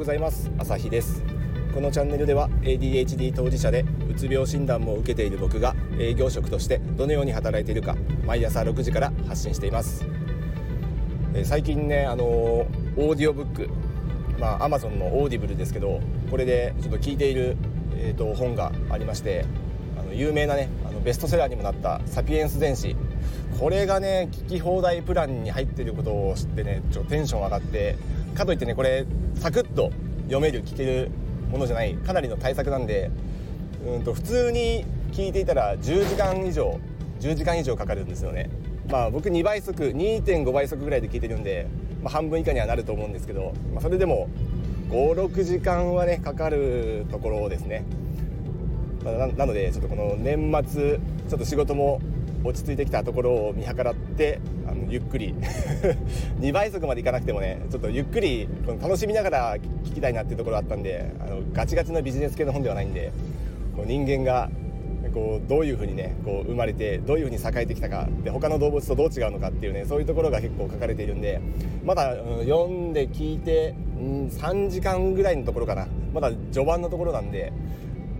ございます。朝日です。このチャンネルでは ADHD 当事者でうつ病診断も受けている僕が営業職としてどのように働いているか毎朝6時から発信しています。最近ねあのオーディオブックまあ Amazon のオーディブルですけどこれでちょっと聞いている、えーと、本がありましてあの有名なねあのベストセラーにもなった「サピエンス全史」これがね聞き放題プランに入ってることを知ってねちょっとテンション上がってかといってねこれサクッと読める聞けるものじゃないかなりの対策なんでうんと普通に聞いていたら10時間以上10時間以上かかるんですよね。まあ僕2倍速2.5倍速ぐらいで聞いてるんで、まあ、半分以下にはなると思うんですけど、まあ、それでも56時間はねかかるところですね、ま、なのでちょっとこの年末ちょっと仕事も落ち着いてきたところを見計らってあのゆっくり。2倍速までいかなくてもねちょっとゆっくりこの楽しみながら聞きたいなっていうところあったんであのガチガチのビジネス系の本ではないんでこう人間がこうどういうふうにねこう生まれてどういうふうに栄えてきたかで他の動物とどう違うのかっていうねそういうところが結構書かれているんでまだ、うん、読んで聞いて、うん、3時間ぐらいのところかな。まだ序盤のところなんで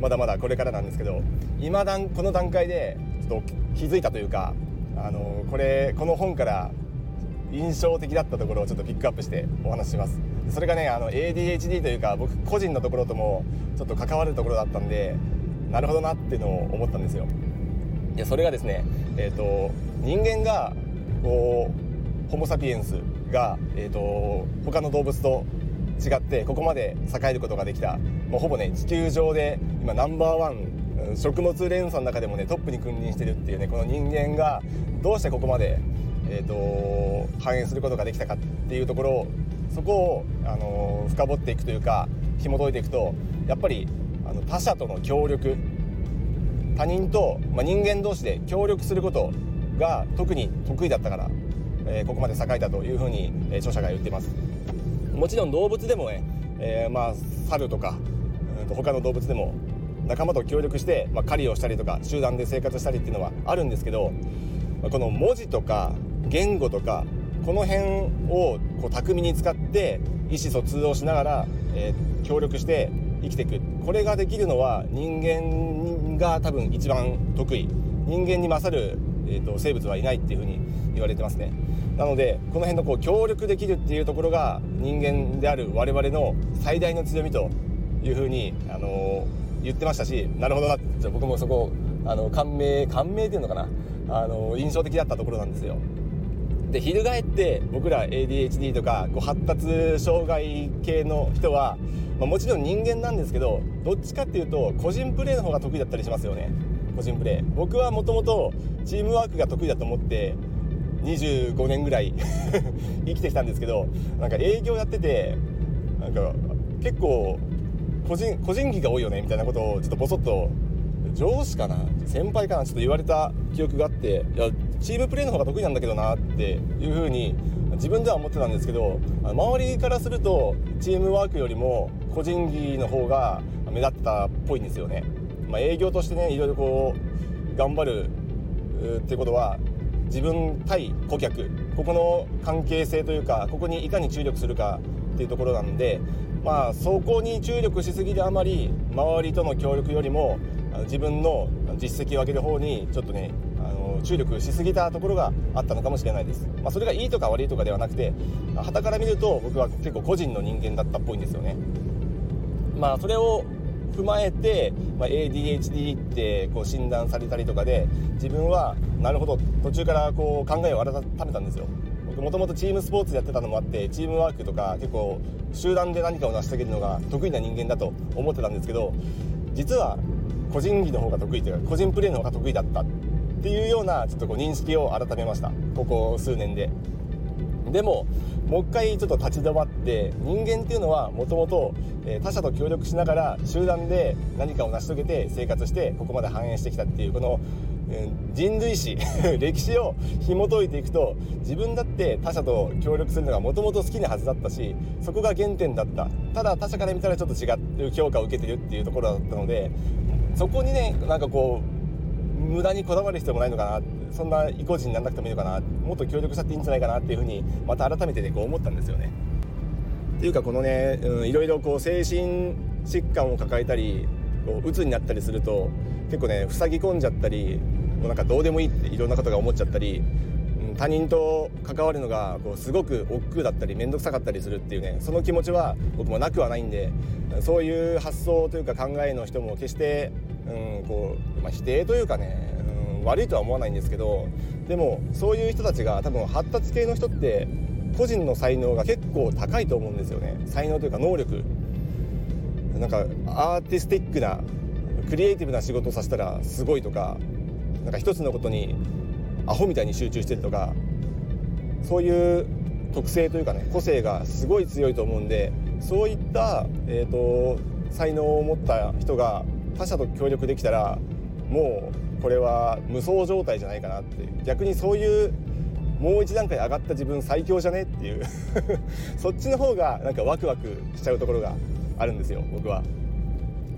まだまだこれからなんですけど今段この段階でちょっと気づいたというかあのこれこの本から印象的だったところをちょっとピックアップしてお話しします。それがねあの ADHD というか僕個人のところともちょっと関わるところだったんでなるほどなっていうのを思ったんですよ。でそれがですねえっ、ー、と人間がこうホモ・サピエンスが、えーと、他の動物と違ってここまで栄えることができた。もうほぼね地球上で今ナンバーワン食物連鎖の中でもねトップに君臨してるっていうねこの人間がどうしてここまで、えーと、と反映することができたかっていうところをそこを、あの、深掘っていくというか紐解いていくとやっぱりあの他者との協力他人と、まあ、人間同士で協力することが特に得意だったから、えー、ここまで栄えたというふうに、えー、著者が言ってます。もちろん動物でもね、えー、まあ猿とか、うん、と他の動物でも仲間と協力して、まあ、狩りをしたりとか集団で生活したりっていうのはあるんですけど、この文字とか言語とかこの辺をこう巧みに使って意思疎通をしながら、えー、協力して生きていく。これができるのは人間が多分一番得意。人間に勝る、えーと、生物はいないっていうふうに言われてますね。なのでこの辺のこう協力できるっていうところが人間である我々の最大の強みというふうに、あのー、言ってましたしなるほどなって僕もそこあの感銘感銘っていうのかな、あのー、印象的だったところなんですよ。で翻って僕ら ADHD とかこう発達障害系の人はまあ、もちろん人間なんですけどどっちかっていうと個人プレーの方が得意だったりしますよね。個人プレー僕はもともとチームワークが得意だと思って25年ぐらい 生きてきたんですけどなんか営業やっててなんか結構個人個人技が多いよねみたいなことをちょっとボソッと上司かな先輩かなちょっと言われた記憶があっていやチームプレーの方が得意なんだけどなっていうふうに自分では思ってたんですけど周りからするとチームワークよりも個人技の方が目立ったっぽいんですよね。まあ、営業としてねいろいろこう頑張るってことは自分対顧客ここの関係性というかここにいかに注力するかっていうところなんでまあそこに注力しすぎであまり周りとの協力よりも自分の実績を上げる方にちょっとねあの注力しすぎたところがあったのかもしれないです、まあ、それがいいとか悪いとかではなくて旗から見ると僕は結構個人の人間だったっぽいんですよね。まあそれを踏まえて、まあ、ADHD ってこう診断されたりとかで自分はなるほど途中からこう考えを改めたんですよ。僕もともとチームスポーツやってたのもあってチームワークとか結構集団で何かを成し遂げるのが得意な人間だと思ってたんですけど実は個人技の方が得意というか個人プレーの方が得意だったっていうようなちょっとこう認識を改めました。ここ数年で。でももう一回ちょっと立ち止まって人間っていうのはもともと他者と協力しながら集団で何かを成し遂げて生活してここまで繁栄してきたっていうこの人類史 歴史を紐解いていくと自分だって他者と協力するのがもともと好きなはずだったしそこが原点だった。ただ他者から見たらちょっと違う評価を受けてるっていうところだったのでそこにねなんかこう無駄にこだわる必要もないのかなっそんな意固地にならなくてもいいのかなもっと協力したっていいんじゃないかなっていうふうにまた改めてねこう思ったんですよね。っていうかこのね、いろいろこう精神疾患を抱えたりこう鬱になったりすると結構ね塞ぎ込んじゃったりもうなんかどうでもいいっていろんなことが思っちゃったり、他人と関わるのがこうすごく億劫だったり面倒くさかったりするっていうねその気持ちは僕もなくはないんでそういう発想というか考えの人も決して、うんこうまあ、否定というかね、悪いとは思わないんですけどでもそういう人たちが多分発達系の人って個人の才能が結構高いと思うんですよね。才能というか能力。なんかアーティスティックなクリエイティブな仕事をさせたらすごいとかなんか一つのことにアホみたいに集中してるとかそういう特性というかね個性がすごい強いと思うんでそういった、えーと、才能を持った人が他者と協力できたらもうこれは無双状態じゃないかなって逆にそういうもう一段階上がった自分最強じゃねっていう。そっちの方がなんかワクワクしちゃうところがあるんですよ僕は。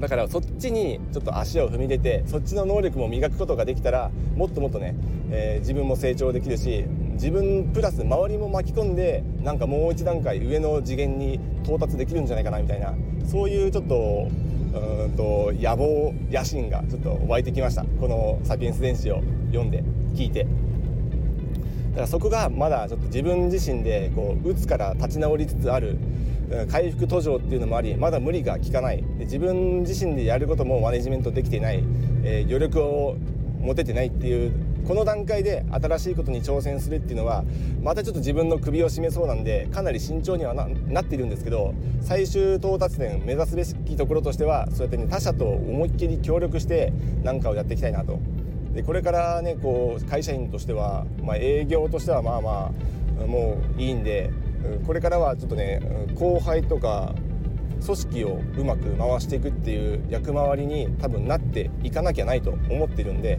だからそっちにちょっと足を踏み入れてそっちの能力も磨くことができたらもっともっとね、えー、自分も成長できるし自分プラス周りも巻き込んでなんかもう一段階上の次元に到達できるんじゃないかなみたいなそういうちょっとうんと野望野心がちょっと湧いてきました。この「サピエンス電子」を読んで聞いて。だからそこがまだちょっと自分自身でこうつから立ち直りつつある回復途上っていうのもありまだ無理が効かない。で自分自身でやることもマネジメントできていない、えー、余力を持ててないっていうこの段階で新しいことに挑戦するっていうのはまたちょっと自分の首を絞めそうなんでかなり慎重にはなっているんですけど最終到達点目指すべきところとしてはそうやってね他者と思いっきり協力して何かをやっていきたいなと。でこれからねこう会社員としては、まあ、営業としてはまあまあもういいんでこれからはちょっとね後輩とか組織をうまく回していくっていう役回りに多分なっていかなきゃないと思ってるんで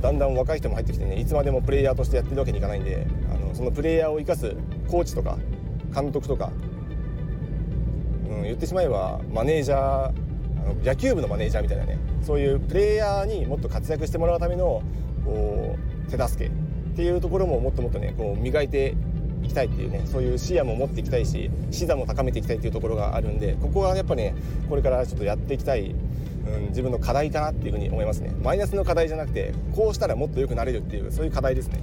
だんだん若い人も入ってきてねいつまでもプレイヤーとしてやってるわけにいかないんであのそのプレイヤーを生かすコーチとか監督とか、うん、言ってしまえばマネージャーあの野球部のマネージャーみたいなねそういうプレイヤーにもっと活躍してもらうためのこう手助けっていうところももっともっとねこう磨いていきたいっていうねそういう視野も持っていきたいし視座も高めていきたいっていうところがあるんでここはやっぱねこれからちょっとやっていきたい、うん、自分の課題かなっていうふうに思いますね。マイナスの課題じゃなくてこうしたらもっと良くなれるっていうそういう課題ですね。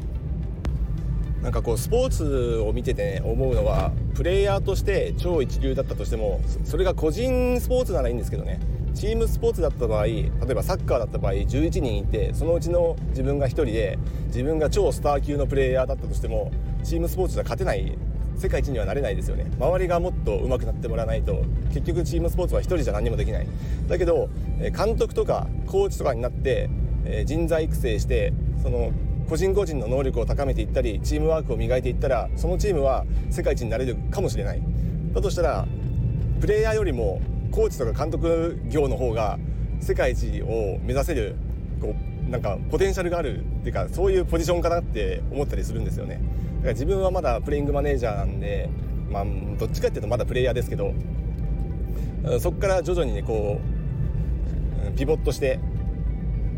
なんかこうスポーツを見てて、ね、思うのはプレイヤーとして超一流だったとしてもそれが個人スポーツならいいんですけどね。チームスポーツだった場合例えばサッカーだった場合11人いてそのうちの自分が1人で自分が超スター級のプレイヤーだったとしてもチームスポーツじゃ勝てない世界一にはなれないですよね。周りがもっと上手くなってもらわないと結局チームスポーツは1人じゃ何にもできない。だけど監督とかコーチとかになって人材育成してその個人個人の能力を高めていったりチームワークを磨いていったらそのチームは世界一になれるかもしれない。だとしたらプレイヤーよりもコーチとか監督業の方が世界一を目指せるこうなんかポテンシャルがあるっていうかそういうポジションかなって思ったりするんですよね。自分はまだプレイングマネージャーなんでまあどっちかっていうとまだプレイヤーですけどそこから徐々にねこうピボットして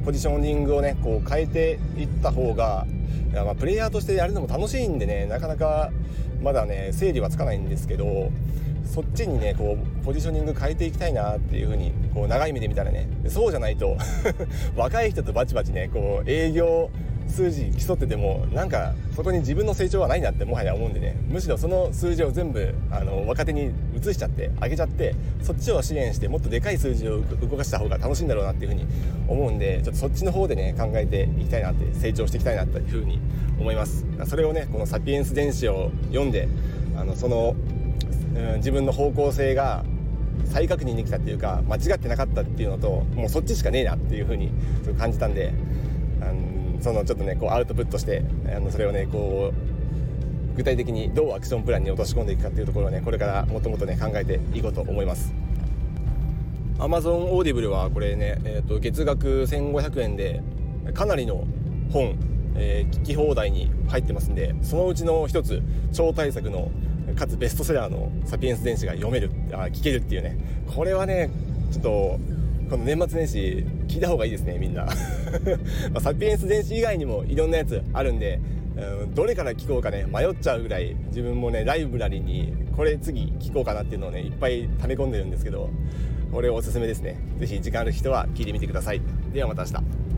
ポジショニングをねこう変えていった方がいやまあプレイヤーとしてやるのも楽しいんでねなかなかまだね整理はつかないんですけどそっちにねこうポジショニング変えていきたいなっていう風にこう長い目で見たらねそうじゃないと 若い人とバチバチねこう営業数字競っててもなんかそこに自分の成長はないなってもはや思うんでね。むしろその数字を全部あの若手に移しちゃって上げちゃってそっちを支援してもっとでかい数字を動かした方が楽しいんだろうなっていうふうに思うんでちょっとそっちの方でね考えていきたいなって成長していきたいなっていうふうに思います。それをねこの「サピエンス電子」を読んであのそのうん、自分の方向性が再確認できたっていうか間違ってなかったっていうのともうそっちしかねえなっていうふうに感じたんであのそのちょっとねこうアウトプットしてあのそれをねこう具体的にどうアクションプランに落とし込んでいくかっていうところをねこれからもっともっとね考えていこうと思います。Amazon オーディブルはこれね、えー、と月額1500円でかなりの本、えー、聞き放題に入ってますんでそのうちの一つ超大作のかつベストセラーの「サピエンス電子」が読めるあ聞けるっていうね。これはねちょっとこの年末年始聞いた方がいいですねみんな。まサピエンス電子以外にもいろんなやつあるんでうんどれから聞こうかね迷っちゃうぐらい自分もねライブラリにこれ次聞こうかなっていうのをねいっぱい溜め込んでるんですけどこれおすすめですね。是非時間ある人は聞いてみてください。ではまた明日。